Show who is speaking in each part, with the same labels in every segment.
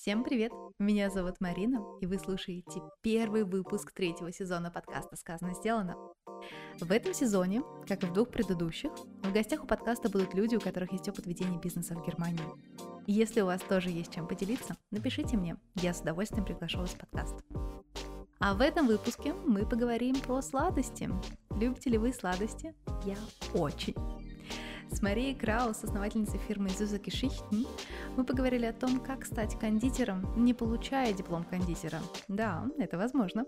Speaker 1: Всем привет! Меня зовут Марина, и вы слушаете первый выпуск третьего сезона подкаста «Сказано, сделано». В этом сезоне, как и в двух предыдущих, в гостях у подкаста будут люди, у которых есть опыт ведения бизнеса в Германии. Если у вас тоже есть чем поделиться, напишите мне, я с удовольствием приглашу вас в подкаст. А в этом выпуске мы поговорим про сладости. Любите ли вы сладости? Я очень. С Марией Краус, основательницей фирмы Зюза Кишихтен, мы поговорили о том, как стать кондитером, не получая диплом кондитера. Да, это возможно.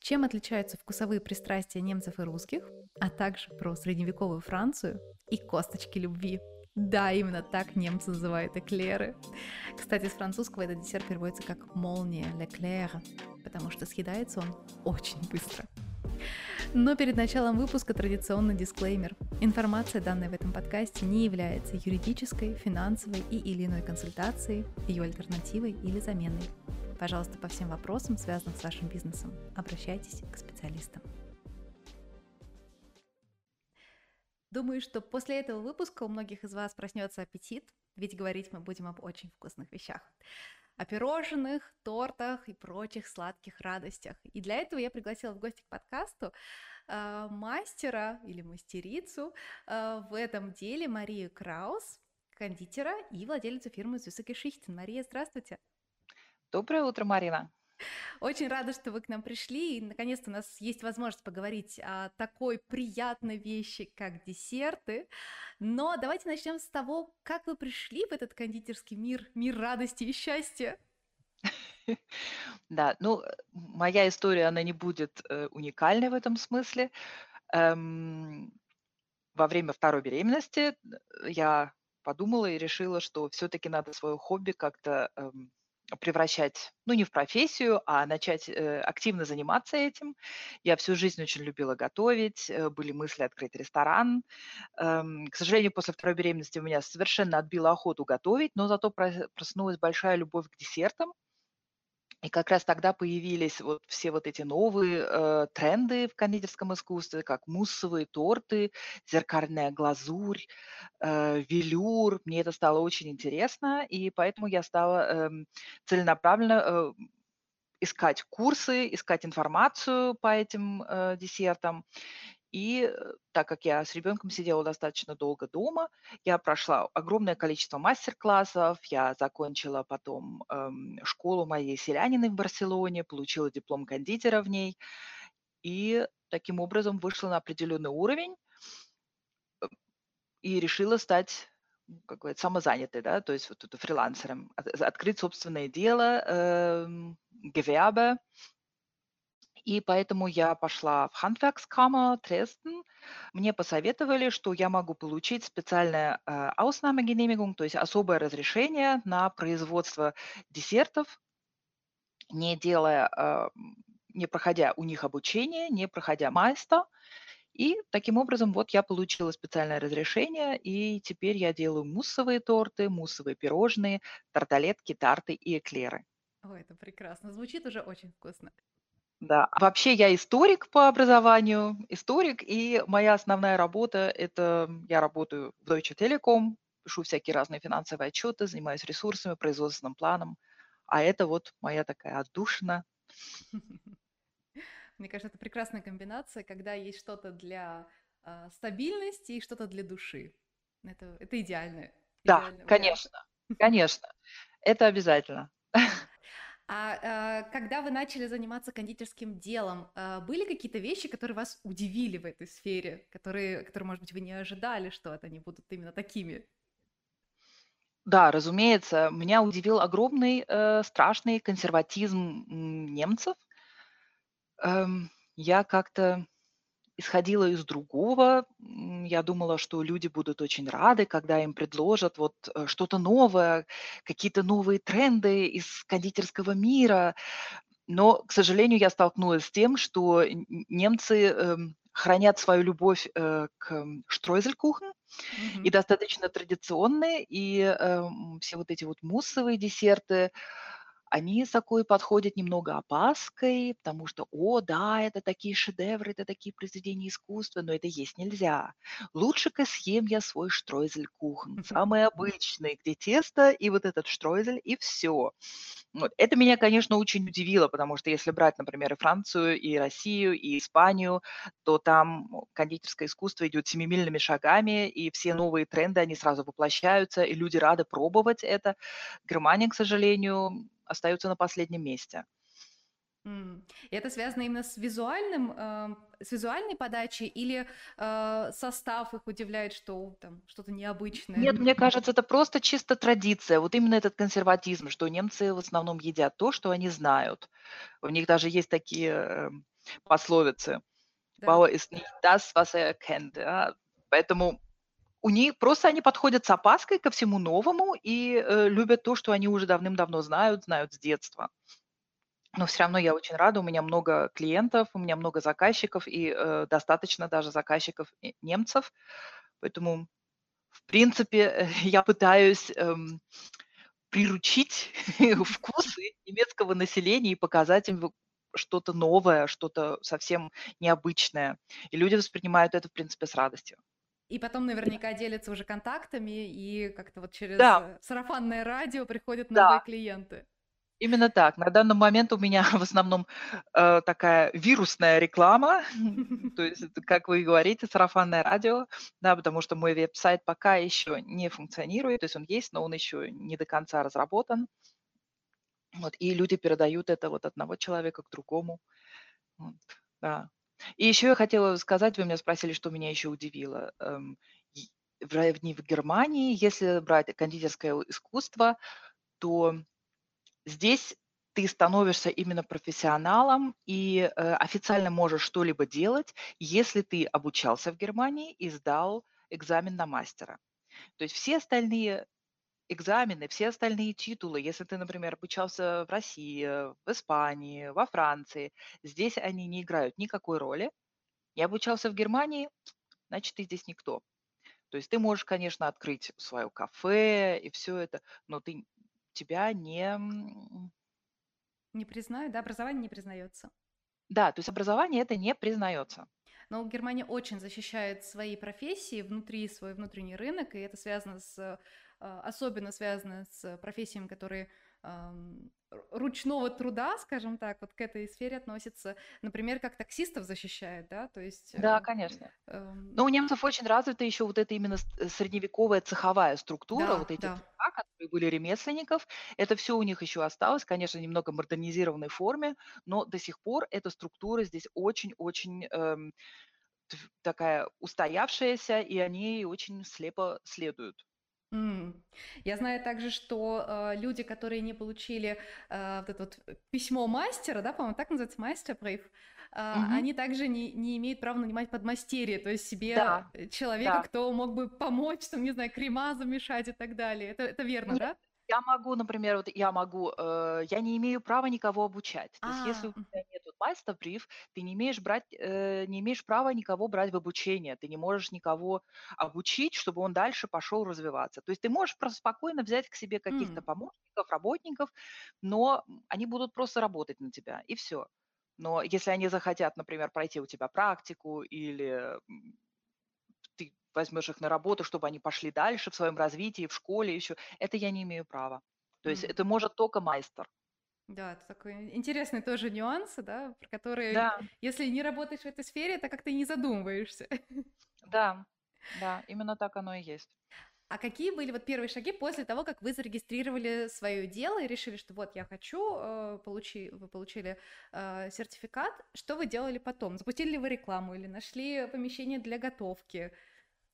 Speaker 1: Чем отличаются вкусовые пристрастия немцев и русских, а также про средневековую Францию и косточки любви. Да, именно так немцы называют эклеры. Кстати, с французского этот десерт переводится как «молния», «леклер», потому что съедается он очень быстро. Но перед началом выпуска традиционный дисклеймер. Информация, данная в этом подкасте, не является юридической, финансовой и или иной консультацией, ее альтернативой или заменой. Пожалуйста, по всем вопросам, связанным с вашим бизнесом, обращайтесь к специалистам. Думаю, что после этого выпуска у многих из вас проснется аппетит, ведь говорить мы будем об очень вкусных вещах о пирожных, тортах и прочих сладких радостях. И для этого я пригласила в гости к подкасту э, мастера или мастерицу э, в этом деле Марию Краус, кондитера и владелицу фирмы Зюсаки Шихтин. Мария, здравствуйте.
Speaker 2: Доброе утро, Марина.
Speaker 1: Очень рада, что вы к нам пришли, и наконец-то у нас есть возможность поговорить о такой приятной вещи, как десерты. Но давайте начнем с того, как вы пришли в этот кондитерский мир, мир радости и счастья.
Speaker 2: Да, ну, моя история, она не будет э, уникальной в этом смысле. Эм, во время второй беременности э, я подумала и решила, что все-таки надо свое хобби как-то эм, превращать, ну, не в профессию, а начать э, активно заниматься этим. Я всю жизнь очень любила готовить, э, были мысли открыть ресторан. Эм, к сожалению, после второй беременности у меня совершенно отбила охоту готовить, но зато проснулась большая любовь к десертам. И как раз тогда появились вот все вот эти новые э, тренды в кондитерском искусстве, как муссовые торты, зеркальная глазурь, э, велюр. Мне это стало очень интересно, и поэтому я стала э, целенаправленно э, искать курсы, искать информацию по этим э, десертам. И э, так как я с ребенком сидела достаточно долго дома, я прошла огромное количество мастер-классов, я закончила потом эм, школу моей селянины в Барселоне, получила диплом кондитера в ней, и таким образом вышла на определенный уровень э, и решила стать как говорят, самозанятой, да, то есть вот это фрилансером, открыть собственное дело, э, Gewerbe, и поэтому я пошла в Handwerkskammer Dresden. Мне посоветовали, что я могу получить специальное э, Ausnahmegenehmigung, то есть особое разрешение на производство десертов, не делая, э, не проходя у них обучение, не проходя майста. И таким образом вот я получила специальное разрешение, и теперь я делаю муссовые торты, муссовые пирожные, тарталетки, тарты и эклеры.
Speaker 1: Ой, это прекрасно. Звучит уже очень вкусно.
Speaker 2: Да. Вообще я историк по образованию, историк, и моя основная работа– это я работаю в Deutsche Telekom, пишу всякие разные финансовые отчеты, занимаюсь ресурсами, производственным планом, а это вот моя такая отдушина.
Speaker 1: Мне кажется, это прекрасная комбинация, когда есть что-то для э, стабильности и что-то для души. Это, это идеально.
Speaker 2: Да, конечно, конечно, это обязательно.
Speaker 1: А, а когда вы начали заниматься кондитерским делом, а, были какие-то вещи, которые вас удивили в этой сфере, которые, которые, может быть, вы не ожидали, что это они будут именно такими?
Speaker 2: Да, разумеется, меня удивил огромный э, страшный консерватизм немцев. Эм, я как-то исходила из другого. Я думала, что люди будут очень рады, когда им предложат вот э, что-то новое, какие-то новые тренды из кондитерского мира. Но, к сожалению, я столкнулась с тем, что немцы эм, хранят свою любовь э, к штройзелькухен, mm-hmm. и достаточно традиционные, и э, все вот эти вот муссовые десерты, они с такой подходят немного опаской, потому что, о, да, это такие шедевры, это такие произведения искусства, но это есть нельзя. Лучше-ка съем я свой штройзель-кухен, самый обычный, где тесто и вот этот штройзель, и все. Вот. Это меня, конечно, очень удивило, потому что если брать, например, и Францию, и Россию, и Испанию, то там кондитерское искусство идет семимильными шагами, и все новые тренды, они сразу воплощаются, и люди рады пробовать это. Германия, к сожалению, остается на последнем месте.
Speaker 1: И это связано именно с визуальным, э, с визуальной подачей или э, состав их удивляет, что там что-то необычное?
Speaker 2: Нет, мне кажется, это просто чисто традиция. Вот именно этот консерватизм, что немцы в основном едят то, что они знают. У них даже есть такие э, пословицы. Да. Bauer ist nicht das, was er kennt. Ja? Поэтому у них просто они подходят с опаской ко всему новому и э, любят то, что они уже давным-давно знают, знают с детства. Но все равно я очень рада, у меня много клиентов, у меня много заказчиков и э, достаточно даже заказчиков немцев. Поэтому, в принципе, я пытаюсь эм, приручить вкусы немецкого населения и показать им что-то новое, что-то совсем необычное. И люди воспринимают это, в принципе, с радостью.
Speaker 1: И потом наверняка делятся уже контактами, и как-то вот через да. сарафанное радио приходят новые да. клиенты.
Speaker 2: Именно так. На данный момент у меня в основном э, такая вирусная реклама, то есть, как вы говорите, сарафанное радио, да, потому что мой веб-сайт пока еще не функционирует, то есть он есть, но он еще не до конца разработан. Вот, и люди передают это вот одного человека к другому. Вот, да. И еще я хотела сказать, вы меня спросили, что меня еще удивило. Эм, в, Германии, если брать кондитерское искусство, то здесь ты становишься именно профессионалом и э, официально можешь что-либо делать, если ты обучался в Германии и сдал экзамен на мастера. То есть все остальные экзамены, все остальные титулы, если ты, например, обучался в России, в Испании, во Франции, здесь они не играют никакой роли. Я обучался в Германии, значит, ты здесь никто. То есть ты можешь, конечно, открыть свое кафе и все это, но ты, тебя не...
Speaker 1: Не признают, да, образование не признается.
Speaker 2: Да, то есть образование это не признается.
Speaker 1: Но Германия очень защищает свои профессии внутри, свой внутренний рынок, и это связано с особенно связано с профессиями, которые ручного труда, скажем так, вот к этой сфере относится, например, как таксистов защищает, да, то есть...
Speaker 2: Да, э, конечно. Э, Но у немцев очень развита еще вот эта именно э, средневековая цеховая структура, да, вот эти да. цеха, которые были ремесленников, это все у них еще осталось, конечно, немного модернизированной форме, но до сих пор эта структура здесь очень-очень эм, такая устоявшаяся, и они очень слепо следуют.
Speaker 1: Я знаю также, что, э, люди, которые не получили, э, вот это вот письмо мастера, да, по-моему, так называется, майстербрейф, э, Мгм. они также не не имеют права нанимать подмастерье, то есть себе, Да, человека, да. кто мог бы помочь, там, не знаю, крема замешать и так далее. Это это верно,
Speaker 2: Нет,
Speaker 1: да?
Speaker 2: Я могу, например, вот я могу, э, я не имею права никого обучать. То есть если
Speaker 1: А,
Speaker 2: у тебя нет майстербриф, ты не имеешь брать, э, не имеешь права никого брать в обучение. Ты не можешь никого обучить, чтобы он дальше пошел развиваться. То есть ты можешь просто спокойно взять к себе каких-то
Speaker 1: м.
Speaker 2: помощников, работников, но они будут просто работать на тебя, и все. Но если они захотят, например, пройти у тебя практику или возьмешь их на работу, чтобы они пошли дальше в своем развитии, в школе еще, это я не имею права. То есть
Speaker 1: М.
Speaker 2: это может только майстер.
Speaker 1: Да, это такой интересный тоже нюансы, да, про которые,
Speaker 2: Да,
Speaker 1: если не работаешь в этой сфере, то как-то не задумываешься.
Speaker 2: да, да, именно так оно и есть.
Speaker 1: А какие были вот первые шаги после того, как вы зарегистрировали свое дело и решили, что вот я хочу, э, получи, вы получили э, сертификат, что вы делали потом? Запустили ли вы рекламу или нашли помещение для готовки?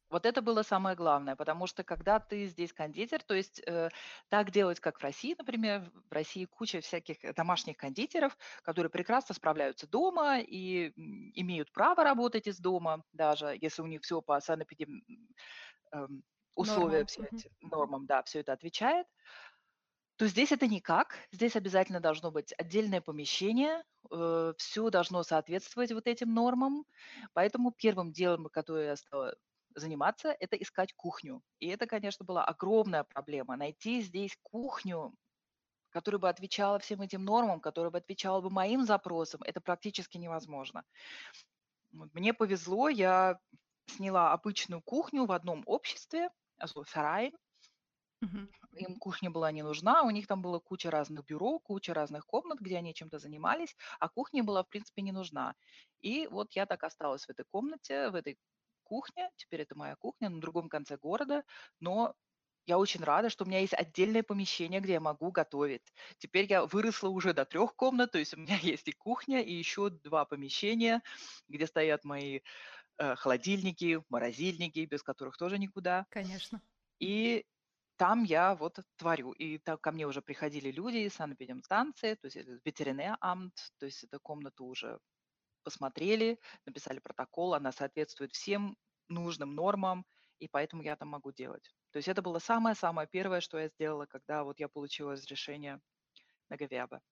Speaker 2: Вот это было самое главное, потому что когда ты здесь кондитер, то есть э, так делать, как в России, например, в России куча всяких э, домашних кондитеров, которые прекрасно справляются дома и имеют право работать из дома, даже если у них все по санэпидем эм, условия,
Speaker 1: Нормам.
Speaker 2: все эти нормам, да, все это отвечает, то здесь это никак. Здесь обязательно должно быть отдельное помещение, все должно соответствовать вот этим нормам. Поэтому первым делом, которое я стала заниматься, это искать кухню. И это, конечно, была огромная проблема. Найти здесь кухню, которая бы отвечала всем этим нормам, которая бы отвечала бы моим запросам, это практически невозможно. Мне повезло, я сняла обычную кухню в одном обществе, Verein.
Speaker 1: Мгм.
Speaker 2: Им кухня была не нужна, у них там было куча разных бюро, куча разных комнат, где они чем-то занимались, а кухня была, в принципе, не нужна. И вот я так осталась в этой комнате, в этой кухне, теперь это моя кухня на другом конце города, но я очень рада, что у меня есть отдельное помещение, где я могу готовить. Теперь я выросла уже до трех комнат, то есть у меня есть и кухня, и еще два помещения, где стоят мои э, холодильники, морозильники, без которых тоже никуда.
Speaker 1: Конечно.
Speaker 2: И там я вот творю. И так ко мне уже приходили люди из санэпидемстанции, то есть это ветеринар-амт, то есть эту комнату уже посмотрели, написали протокол, она соответствует всем нужным нормам, и поэтому я там могу делать. То есть это было самое-самое первое, что я сделала, когда вот я получила разрешение на Гавиаба.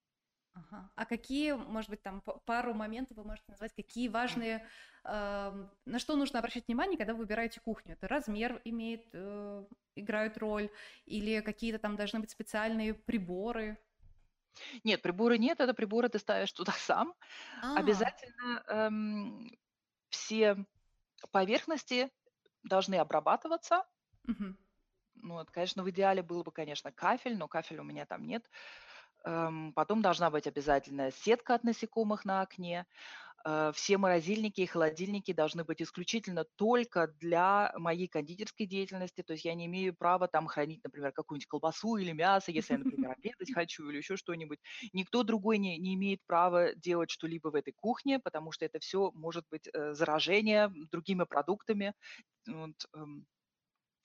Speaker 1: Ага. А какие, может быть, там пару моментов вы можете назвать, какие важные, эм, на что нужно обращать внимание, когда вы выбираете кухню? Это размер имеет, э, играет роль, или какие-то там должны быть специальные приборы?
Speaker 2: Нет, приборы нет, это приборы ты ставишь туда сам.
Speaker 1: А,
Speaker 2: Обязательно эм, все поверхности должны обрабатываться.
Speaker 1: мгм.
Speaker 2: Ну, вот, конечно, в идеале было бы, конечно, кафель, но кафеля у меня там нет. Эм, Потом должна быть обязательно сетка от насекомых на окне. Э, Все морозильники и холодильники должны быть исключительно только для моей кондитерской деятельности. То есть я не имею права там хранить, например, какую-нибудь колбасу или мясо, если я, например, обедать хочу или еще что-нибудь. Никто другой не, не имеет права делать что-либо в этой кухне, потому что это все может быть э, заражение другими продуктами. Вот, эм,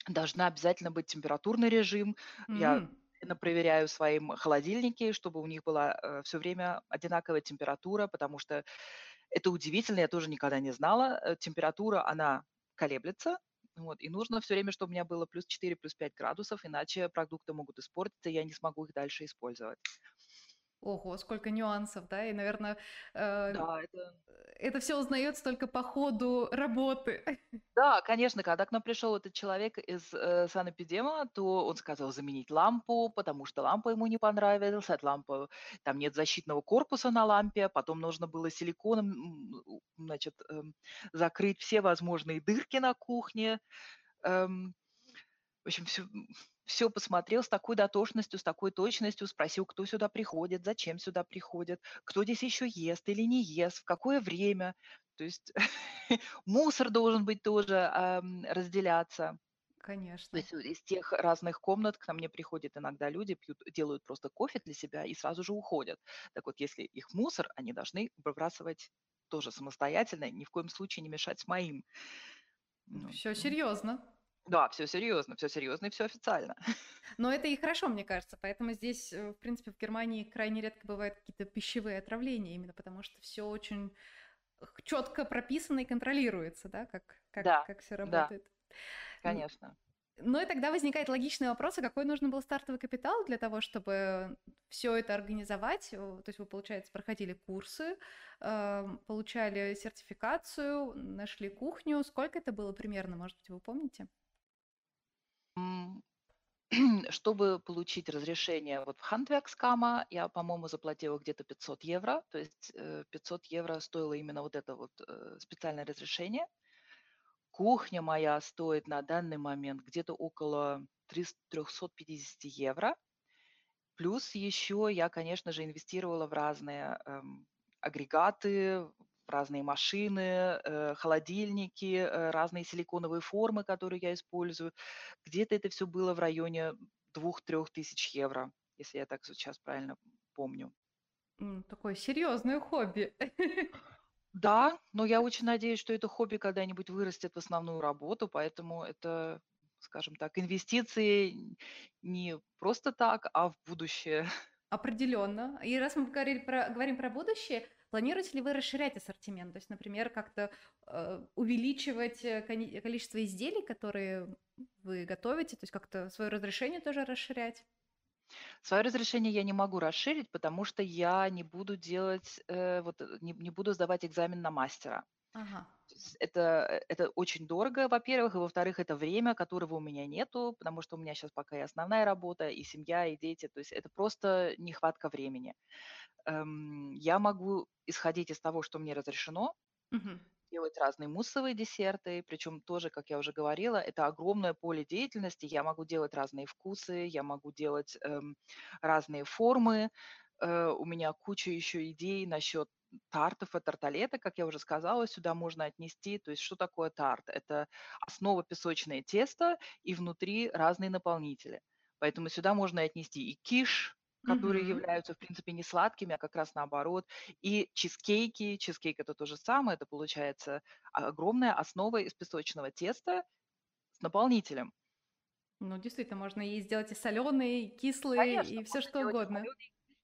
Speaker 2: должна обязательно быть температурный режим. Я
Speaker 1: М,
Speaker 2: постоянно проверяю в своем холодильнике, чтобы у них была все время одинаковая температура, потому что это удивительно, я тоже никогда не знала. Э, Температура, она колеблется, вот, и нужно все время, чтобы у меня было плюс 4, плюс 5 градусов, иначе продукты могут испортиться, и я не смогу их дальше использовать.
Speaker 1: Ого, сколько нюансов, да, и, наверное, э,
Speaker 2: Да, это
Speaker 1: это все узнается только по ходу работы.
Speaker 2: Да, конечно, когда к нам пришел этот человек из э, санэпидема, то он сказал заменить лампу, потому что лампа ему не понравилась, от лампы там нет защитного корпуса на лампе, потом нужно было силиконом, значит, эм, закрыть все возможные дырки на кухне. Эм, в общем, все, все посмотрел с такой дотошностью, с такой точностью, спросил, кто сюда приходит, зачем сюда приходит, кто здесь еще ест или не ест, в какое время. То есть мусор должен быть тоже разделяться. То
Speaker 1: Конечно.
Speaker 2: есть вот из тех разных комнат к нам не приходят иногда люди, пьют, делают просто кофе для себя и сразу же уходят. Так вот, если их мусор, они должны выбрасывать тоже самостоятельно, ни в коем случае не мешать с моим. Ну,
Speaker 1: Все серьезно.
Speaker 2: Да, все серьезно, все серьезно и все официально.
Speaker 1: Но это и хорошо, мне кажется. Поэтому здесь, э, в принципе, в Германии крайне редко бывают какие-то пищевые отравления, именно потому что все очень четко прописано и контролируется, да, как, как,
Speaker 2: Да,
Speaker 1: как все
Speaker 2: да,
Speaker 1: работает. Н-
Speaker 2: конечно.
Speaker 1: Ну и тогда возникает логичный вопрос, а какой нужен был стартовый капитал для того, чтобы все это организовать? То есть вы, получается, проходили курсы, эм, получали сертификацию, нашли кухню. Сколько это было примерно, может быть, вы помните?
Speaker 2: Чтобы получить разрешение вот в Handwerkskama, я, по-моему, заплатила где-то 500 евро. То есть э, 500 евро стоило именно вот это вот э, специальное разрешение. Кухня моя стоит на данный момент где-то около 300 350 евро. Плюс еще я, конечно же, инвестировала в разные эм, агрегаты, разные машины, э, холодильники, э, разные силиконовые формы, которые я использую. Где-то это все было в районе 2-3 тысяч евро, если я так сейчас правильно помню.
Speaker 1: Такое серьезное хобби.
Speaker 2: Да, но я очень надеюсь, что это хобби когда-нибудь вырастет в основную работу, поэтому это, скажем так, инвестиции не просто так, а в будущее.
Speaker 1: Определенно. И раз мы говорили про, говорим про будущее, планируете ли вы расширять ассортимент? То есть, например, как-то э, увеличивать э, количество изделий, которые вы готовите, то есть как-то свое разрешение тоже расширять?
Speaker 2: Свое разрешение я не могу расширить, потому что я не буду делать, э, вот, э, не, не буду сдавать экзамен на мастера.
Speaker 1: Ага.
Speaker 2: Это, это очень дорого, во-первых, и во-вторых, это время, которого у меня нету, потому что у меня сейчас пока и основная работа, и семья, и дети, то есть это просто нехватка времени. Эм, я могу исходить из того, что мне разрешено,
Speaker 1: Мгм.
Speaker 2: делать разные муссовые десерты, причем тоже, как я уже говорила, это огромное поле деятельности. Я могу делать разные вкусы, я могу делать эм, разные формы. Э, у меня куча еще идей насчет тартов и тарталета, как я уже сказала, сюда можно отнести. То есть что такое тарт? Это основа песочное тесто и внутри разные наполнители. Поэтому сюда можно отнести и киш, которые
Speaker 1: Мгм.
Speaker 2: являются, в принципе, не сладкими, а как раз наоборот, и чизкейки. Чизкейк это то же самое, это получается огромная основа из песочного теста с наполнителем.
Speaker 1: Ну, действительно, можно и сделать и соленые, и кислые,
Speaker 2: Конечно,
Speaker 1: и все что угодно.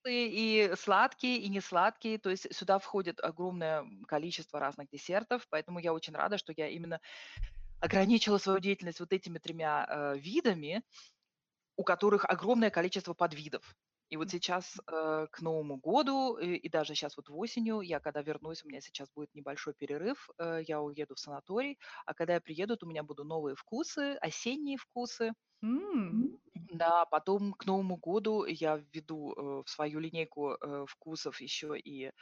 Speaker 2: соленые, и сладкие, и несладкие. То есть сюда входит огромное количество разных десертов, поэтому я очень рада, что я именно ограничила свою деятельность вот этими тремя э, видами, у которых огромное количество подвидов. И вот сейчас э, к Новому году, и, и даже сейчас вот в осенью, я когда вернусь, у меня сейчас будет небольшой перерыв, э, я уеду в санаторий, а когда я приеду, то у меня будут новые вкусы, осенние вкусы.
Speaker 1: М,
Speaker 2: Да, потом к Новому году я введу э, в свою линейку э, вкусов еще и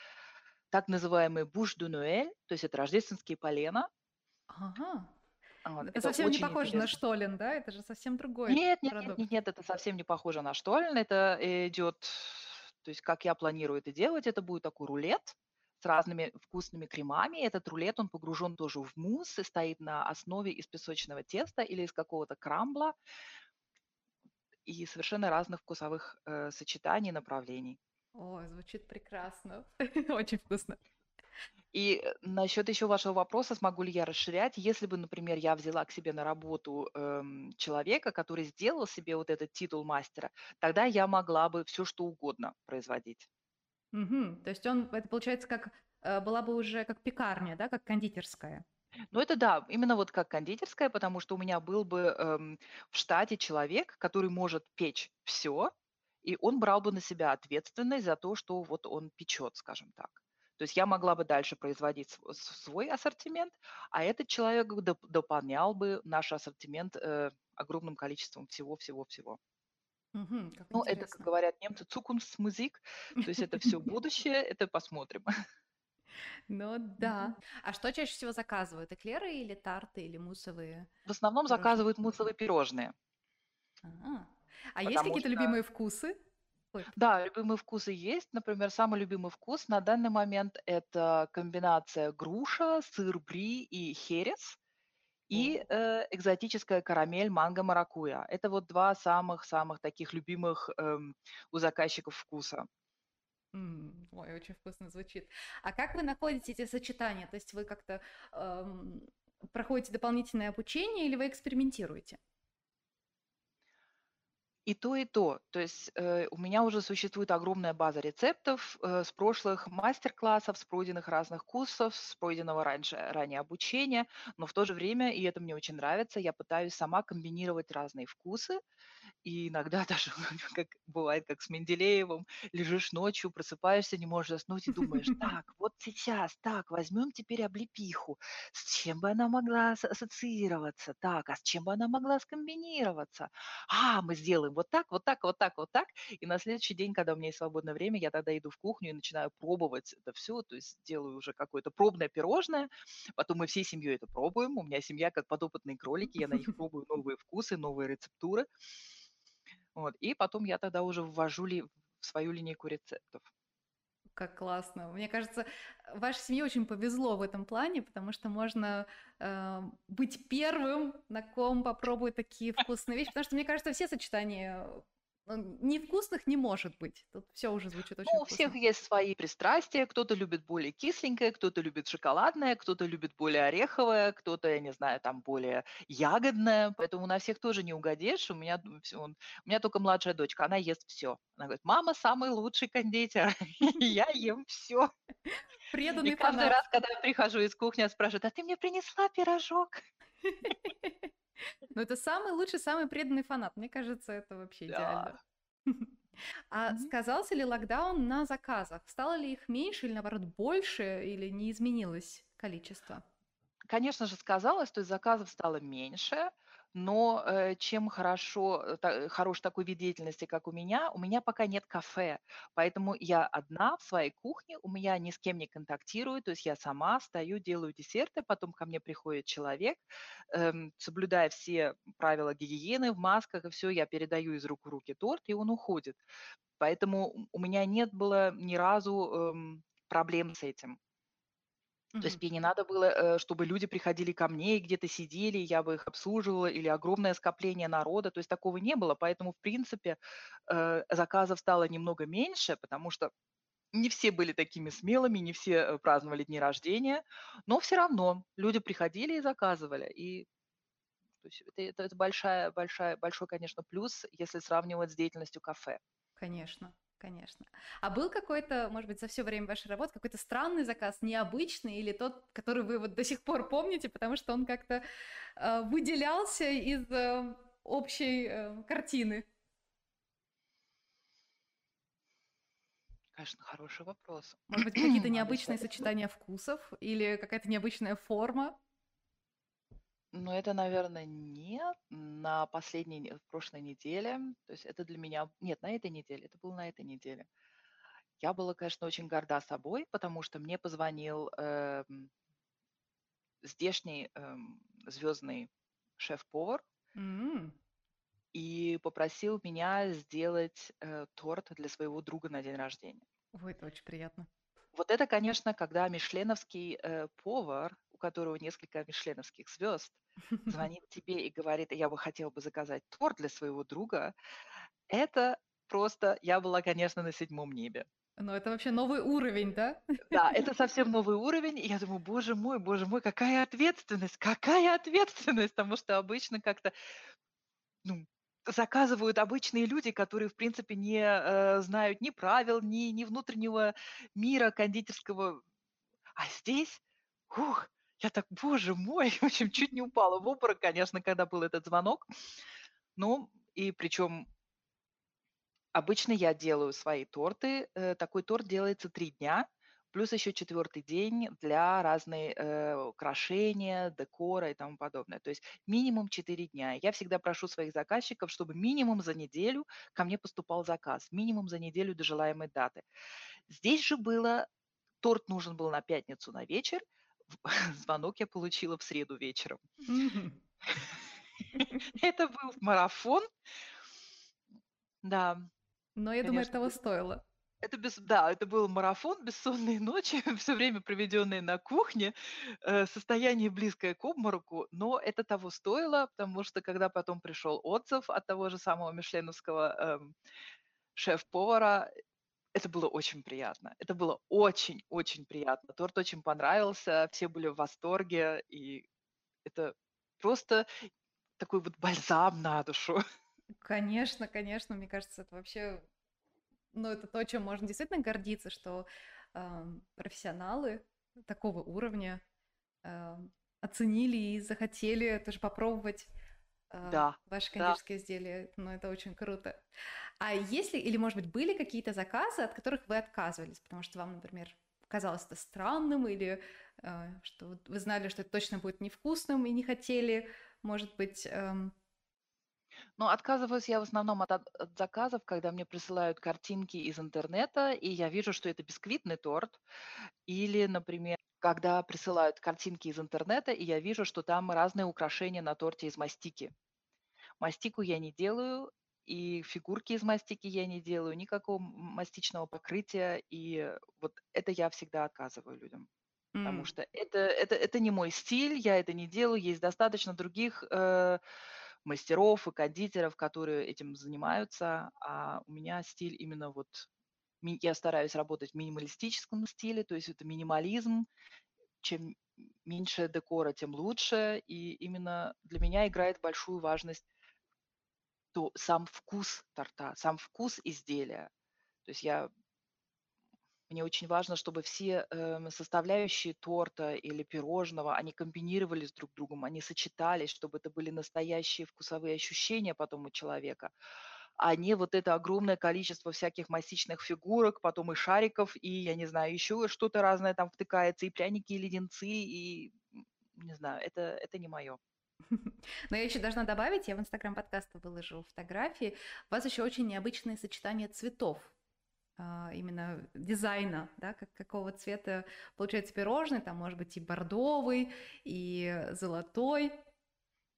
Speaker 2: так называемый буш ду Нуэль, то есть это рождественские полена.
Speaker 1: Ага.
Speaker 2: Вот,
Speaker 1: Это
Speaker 2: это
Speaker 1: совсем не похоже на
Speaker 2: интересно.
Speaker 1: штолен, да? Это же совсем другой
Speaker 2: Нет, нет, нет,
Speaker 1: продукт.
Speaker 2: нет, нет, это совсем не похоже на штолен. Это идет, то есть как я планирую это делать, это будет такой рулет с разными вкусными кремами. Этот рулет, он погружен тоже в мусс и стоит на основе из песочного теста или из какого-то крамбла и совершенно разных вкусовых э, сочетаний, направлений.
Speaker 1: Ой, звучит прекрасно. Очень вкусно.
Speaker 2: И э, насчет еще вашего вопроса, смогу ли я расширять, если бы, например, я взяла к себе на работу эм, человека, который сделал себе вот этот титул мастера, тогда я могла бы все что угодно производить.
Speaker 1: Мгм. То есть он, это получается как э, была бы уже как пекарня, да, как кондитерская.
Speaker 2: Ну это да, именно вот как кондитерская, потому что у меня был бы эм, в штате человек, который может печь все, и он брал бы на себя ответственность за то, что вот он печет, скажем так. То есть я могла бы дальше производить свой ассортимент, а этот человек доп- дополнял бы наш ассортимент э, огромным количеством всего-всего-всего.
Speaker 1: Как
Speaker 2: Ну, это, как
Speaker 1: интересно.
Speaker 2: говорят немцы, Zukunftsmusik, то есть это все будущее, это посмотрим.
Speaker 1: Ну да. А что чаще всего заказывают? Эклеры или тарты, или муссовые
Speaker 2: В основном
Speaker 1: пирожные?
Speaker 2: заказывают муссовые пирожные,
Speaker 1: Ага. А есть какие-то
Speaker 2: что
Speaker 1: любимые вкусы? Ой,
Speaker 2: Да, любимые вкусы есть. Например, самый любимый вкус на данный момент это комбинация груша, сыр бри и херес и э, экзотическая карамель манго-маракуйя. Это вот два самых-самых таких любимых эм, у заказчиков вкуса.
Speaker 1: ой, очень вкусно звучит. А как вы находите эти сочетания? То есть вы как-то эм, проходите дополнительное обучение или вы экспериментируете?
Speaker 2: И то, и то. То есть э, у меня уже существует огромная база рецептов э, с прошлых мастер-классов, с пройденных разных курсов, с пройденного раньше, ранее обучения, но в то же время, и это мне очень нравится, я пытаюсь сама комбинировать разные вкусы, и иногда даже, как бывает, как с Менделеевым, лежишь ночью, просыпаешься, не можешь заснуть и думаешь, так, вот сейчас, так, возьмем теперь облепиху, с чем бы она могла ас- ассоциироваться, так, а с чем бы она могла скомбинироваться, а, мы сделаем вот так, вот так, вот так, вот так, и на следующий день, когда у меня есть свободное время, я тогда иду в кухню и начинаю пробовать это все, то есть делаю уже какое-то пробное пирожное, потом мы всей семьей это пробуем, у меня семья как подопытные кролики, я на них пробую новые вкусы, новые рецептуры, вот, и потом я тогда уже ввожу ли в свою линейку рецептов.
Speaker 1: Как классно. Мне кажется, вашей семье очень повезло в этом плане, потому что можно э, быть первым, на ком попробует такие вкусные вещи. Потому что, мне кажется, все сочетания невкусных не может быть. Тут все уже звучит очень
Speaker 2: Ну, у всех
Speaker 1: вкусно.
Speaker 2: есть свои пристрастия. Кто-то любит более кисленькое, кто-то любит шоколадное, кто-то любит более ореховое, кто-то, я не знаю, там более ягодное. Поэтому на всех тоже не угодишь. У меня, у меня только младшая дочка, она ест все. Она говорит, мама самый лучший кондитер. И Я ем все. И
Speaker 1: Преданный
Speaker 2: каждый
Speaker 1: фанат.
Speaker 2: раз, когда я прихожу из кухни, она спрашивает, а ты мне принесла пирожок?
Speaker 1: Ну, это самый лучший, самый преданный фанат. Мне кажется, это вообще идеально. А сказался ли локдаун на заказах? Стало ли их меньше или, наоборот, больше, или не изменилось количество?
Speaker 2: Конечно же, сказалось, то есть заказов стало меньше, но, э, чем хорошо, э, хорош такой вид деятельности, как у меня, у меня пока нет кафе, поэтому я одна в своей кухне, у меня ни с кем не контактирую, то есть я сама стою, делаю десерты, потом ко мне приходит человек, эм, соблюдая все правила гигиены в масках и все, я передаю из рук в руки торт, и он уходит. Поэтому у меня нет было ни разу, эм, проблем с этим. То есть мне не надо было, э, чтобы люди приходили ко мне и где-то сидели, я бы их обслуживала, или огромное скопление народа. То есть такого не было. Поэтому, в принципе, э, заказов стало немного меньше, потому что не все были такими смелыми, не все э, праздновали дни рождения, но все равно люди приходили и заказывали. И то есть это, это, это большая, большая, большой, конечно, плюс, если сравнивать с деятельностью кафе.
Speaker 1: Конечно, конечно. А был какой-то, может быть, за все время вашей работы какой-то странный заказ, необычный, или тот, который вы вот до сих пор помните, потому что он как-то э, выделялся из э, общей э, картины?
Speaker 2: Конечно, хороший вопрос.
Speaker 1: Может быть, какие-то необычные сочетания вкусов или какая-то необычная форма?
Speaker 2: Ну, это, наверное, нет. На последней, не- в прошлой неделе, то есть это для меня, нет, на этой неделе, это было на этой неделе. Я была, конечно, очень горда собой, потому что мне позвонил эм, здешний эм, звездный шеф-повар
Speaker 1: М,
Speaker 2: и попросил меня сделать э, торт для своего друга на день рождения.
Speaker 1: Ой, это очень приятно.
Speaker 2: Вот это, конечно, когда мишленовский э, повар, у которого несколько мишленовских звезд, звонит тебе и говорит, я бы хотел бы заказать торт для своего друга, это просто, я была, конечно, на седьмом небе.
Speaker 1: Но это вообще новый уровень, да?
Speaker 2: Да, это совсем новый уровень, и я думаю, боже мой, боже мой, какая ответственность, какая ответственность, потому что обычно как-то, ну, заказывают обычные люди, которые, в принципе, не э, знают ни правил, ни, ни внутреннего мира кондитерского. А здесь, ух, я так, боже мой, в общем, чуть не упала в обморок, конечно, когда был этот звонок. Ну, и причем обычно я делаю свои торты. э, Такой торт делается три дня, плюс еще четвертый день для разной э, украшения, декора и тому подобное. То есть минимум четыре дня. Я всегда прошу своих заказчиков, чтобы минимум за неделю ко мне поступал заказ, минимум за неделю до желаемой даты. Здесь же было, торт нужен был на пятницу на вечер, звонок я получила в среду вечером. Это был марафон. Да,
Speaker 1: Но я думаю, этого стоило.
Speaker 2: Это без да, это был марафон, бессонные ночи, все время проведенные на кухне, э, состояние близкое к обмороку, но это того стоило, потому что когда потом пришел отзыв от того же самого мишленовского, эм, шеф-повара, это было очень приятно. Это было очень-очень приятно. Торт очень понравился, все были в восторге, и это просто такой вот бальзам на душу.
Speaker 1: Конечно, конечно, мне кажется, это вообще, ну, это то, чем можно действительно гордиться, что ам, профессионалы такого уровня ам, оценили и захотели тоже попробовать
Speaker 2: Да,
Speaker 1: ваши
Speaker 2: да.
Speaker 1: кондитерские изделия. Ну, это очень круто. А если, или, может быть, были какие-то заказы, от которых вы отказывались, потому что вам, например, казалось это странным, или а, что вы знали, что это точно будет невкусным и не хотели, может быть, ам,
Speaker 2: Ну, отказываюсь я в основном от, от- заказов, когда мне присылают картинки из интернета, и я вижу, что это бисквитный торт. Или, например, когда присылают картинки из интернета, и я вижу, что там разные украшения на торте из мастики. Мастику я не делаю, и фигурки из мастики я не делаю, никакого мастичного покрытия. И вот это я всегда отказываю людям. Потому
Speaker 1: м,
Speaker 2: что это, это, это не мой стиль, я это не делаю. Есть достаточно других э, мастеров и кондитеров, которые этим занимаются, а у меня стиль именно вот, я стараюсь работать в минималистическом стиле, то есть это минимализм, чем меньше декора, тем лучше, и именно для меня играет большую важность то сам вкус торта, сам вкус изделия. То есть я мне очень важно, чтобы все эм, составляющие торта или пирожного, они комбинировались друг с другом, они сочетались, чтобы это были настоящие вкусовые ощущения потом у человека. а не вот это огромное количество всяких массичных фигурок, потом и шариков, и, я не знаю, еще что-то разное там втыкается, и пряники, и леденцы, и, не знаю, это, это не мое.
Speaker 1: Но я еще должна добавить, я в инстаграм подкаста выложу фотографии, у вас еще очень необычное сочетание цветов именно дизайна, да, как, какого цвета получается пирожный, там может быть и бордовый, и золотой.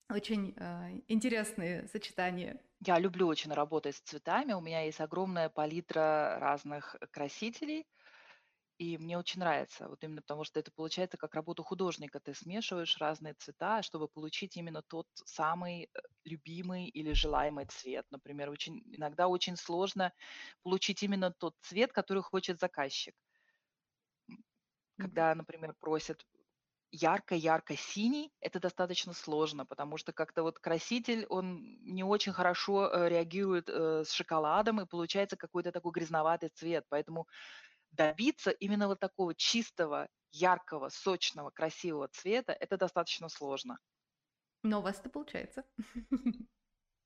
Speaker 1: Очень э, интересные сочетания.
Speaker 2: Я люблю очень работать с цветами. У меня есть огромная палитра разных красителей. И мне очень нравится, вот именно потому что это получается как работа художника. Ты смешиваешь разные цвета, чтобы получить именно тот самый э, любимый или желаемый цвет. Например, очень, иногда очень сложно получить именно тот цвет, который хочет заказчик. Когда, например, просят ярко-ярко синий, это достаточно сложно, потому что как-то вот краситель, он не очень хорошо э, реагирует э, с шоколадом, и получается какой-то такой грязноватый цвет. Поэтому добиться именно вот такого чистого, яркого, сочного, красивого цвета, это достаточно сложно.
Speaker 1: Но у вас это получается.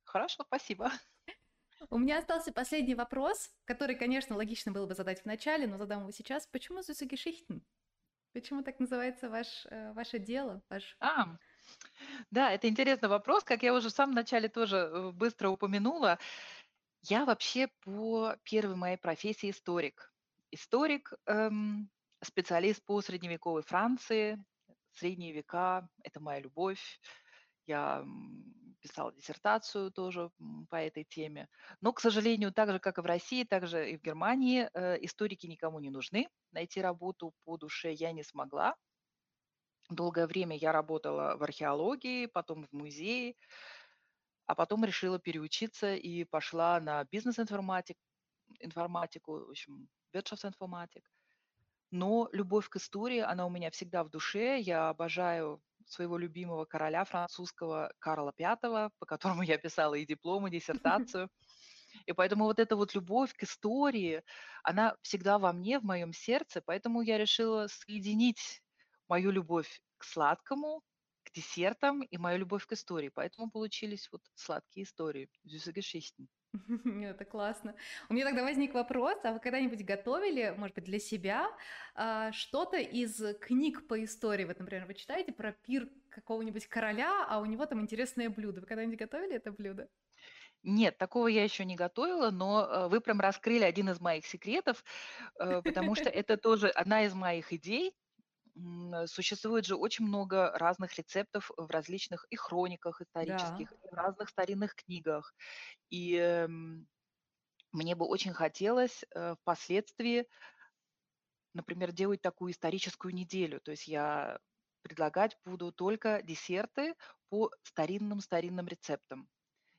Speaker 2: Хорошо, спасибо.
Speaker 1: У меня остался последний вопрос, который, конечно, логично было бы задать в начале, но задам его сейчас. Почему Зюсагешихтен? Почему так называется ваш, э, ваше дело? Ваш...
Speaker 2: А, да, это интересный вопрос. Как я уже в самом начале тоже э, быстро упомянула, я вообще по первой моей профессии историк историк, эм, специалист по средневековой Франции, средние века, это моя любовь. Я писала диссертацию тоже по этой теме. Но, к сожалению, так же, как и в России, так же и в Германии, э, историки никому не нужны. Найти работу по душе я не смогла. Долгое время я работала в археологии, потом в музее, а потом решила переучиться и пошла на бизнес-информатику, информатику, в общем, Wirtschaftsinformatik. Но любовь к истории, она у меня всегда в душе. Я обожаю своего любимого короля французского Карла V, по которому я писала и диплом, и диссертацию. И поэтому вот эта вот любовь к истории, она всегда во мне, в моем сердце, поэтому я решила соединить мою любовь к сладкому, к десертам и мою любовь к истории. Поэтому получились вот сладкие истории, Geschichten.
Speaker 1: Это классно. У меня тогда возник вопрос, а вы когда-нибудь готовили, может быть, для себя а, что-то из книг по истории? Вот, например, вы читаете про пир какого-нибудь короля, а у него там интересное блюдо. Вы когда-нибудь готовили это блюдо?
Speaker 2: Нет, такого я еще не готовила, но э, вы прям раскрыли один из моих секретов, э, потому что это тоже одна из моих идей. Существует же очень много разных рецептов в различных и хрониках исторических, и в разных старинных книгах. И эм, мне бы очень хотелось э, впоследствии, например, делать такую историческую неделю. То есть я предлагать буду только десерты по старинным-старинным рецептам.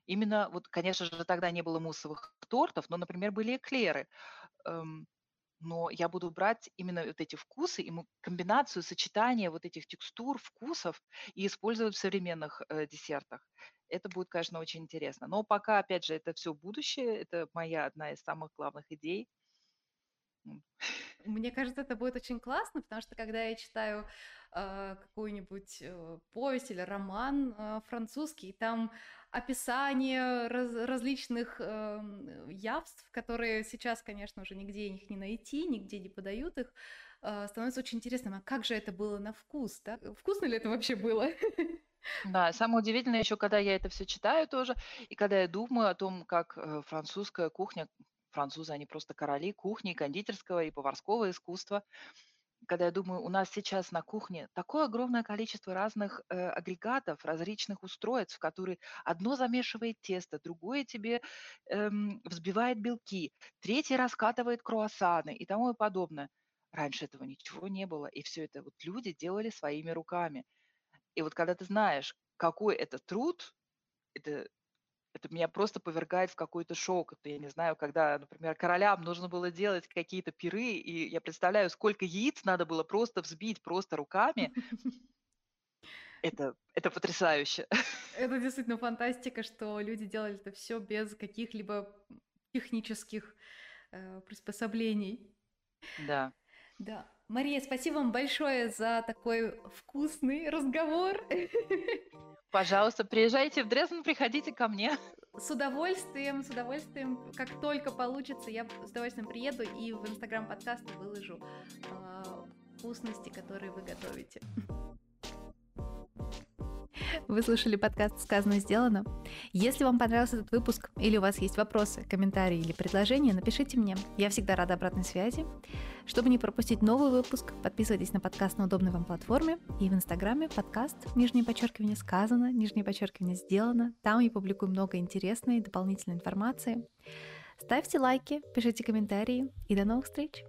Speaker 2: Именно, вот, конечно же, тогда не было муссовых тортов, но, например, были эклеры. Но я буду брать именно вот эти вкусы, и комбинацию, сочетание вот этих текстур, вкусов и использовать в современных э, десертах. Это будет, конечно, очень интересно. Но пока, опять же, это все будущее, это моя одна из самых главных идей.
Speaker 1: Мне кажется, это будет очень классно, потому что когда я читаю э, какую-нибудь э, повесть или роман э, французский, там описание раз, различных э, явств, которые сейчас, конечно, уже нигде их не найти, нигде не подают их, э, становится очень интересным. А как же это было на вкус? Да? Вкусно ли это вообще было?
Speaker 2: Да, самое удивительное еще, когда я это все читаю тоже, и когда я думаю о том, как э, французская кухня, французы, они просто короли кухни, кондитерского и поварского искусства, когда я думаю, у нас сейчас на кухне такое огромное количество разных э, агрегатов, различных устройств, которые одно замешивает тесто, другое тебе эм, взбивает белки, третье раскатывает круассаны и тому подобное. Раньше этого ничего не было, и все это вот люди делали своими руками. И вот когда ты знаешь, какой это труд, это это меня просто повергает в какой-то шок. Это, я не знаю, когда, например, королям нужно было делать какие-то пиры, и я представляю, сколько яиц надо было просто взбить просто руками. Это, это потрясающе.
Speaker 1: Это действительно фантастика, что люди делали это все без каких-либо технических э, приспособлений.
Speaker 2: Да.
Speaker 1: Да. Мария, спасибо вам большое за такой вкусный разговор.
Speaker 2: Пожалуйста, приезжайте в Дрезден, приходите ко мне.
Speaker 1: С удовольствием, с удовольствием, как только получится, я с удовольствием приеду и в инстаграм подкаста выложу э, вкусности, которые вы готовите. Вы слушали подкаст «Сказано, сделано». Если вам понравился этот выпуск или у вас есть вопросы, комментарии или предложения, напишите мне. Я всегда рада обратной связи. Чтобы не пропустить новый выпуск, подписывайтесь на подкаст на удобной вам платформе и в Инстаграме подкаст «Нижнее подчеркивание сказано», «Нижнее подчеркивание сделано». Там я публикую много интересной дополнительной информации. Ставьте лайки, пишите комментарии и до новых встреч!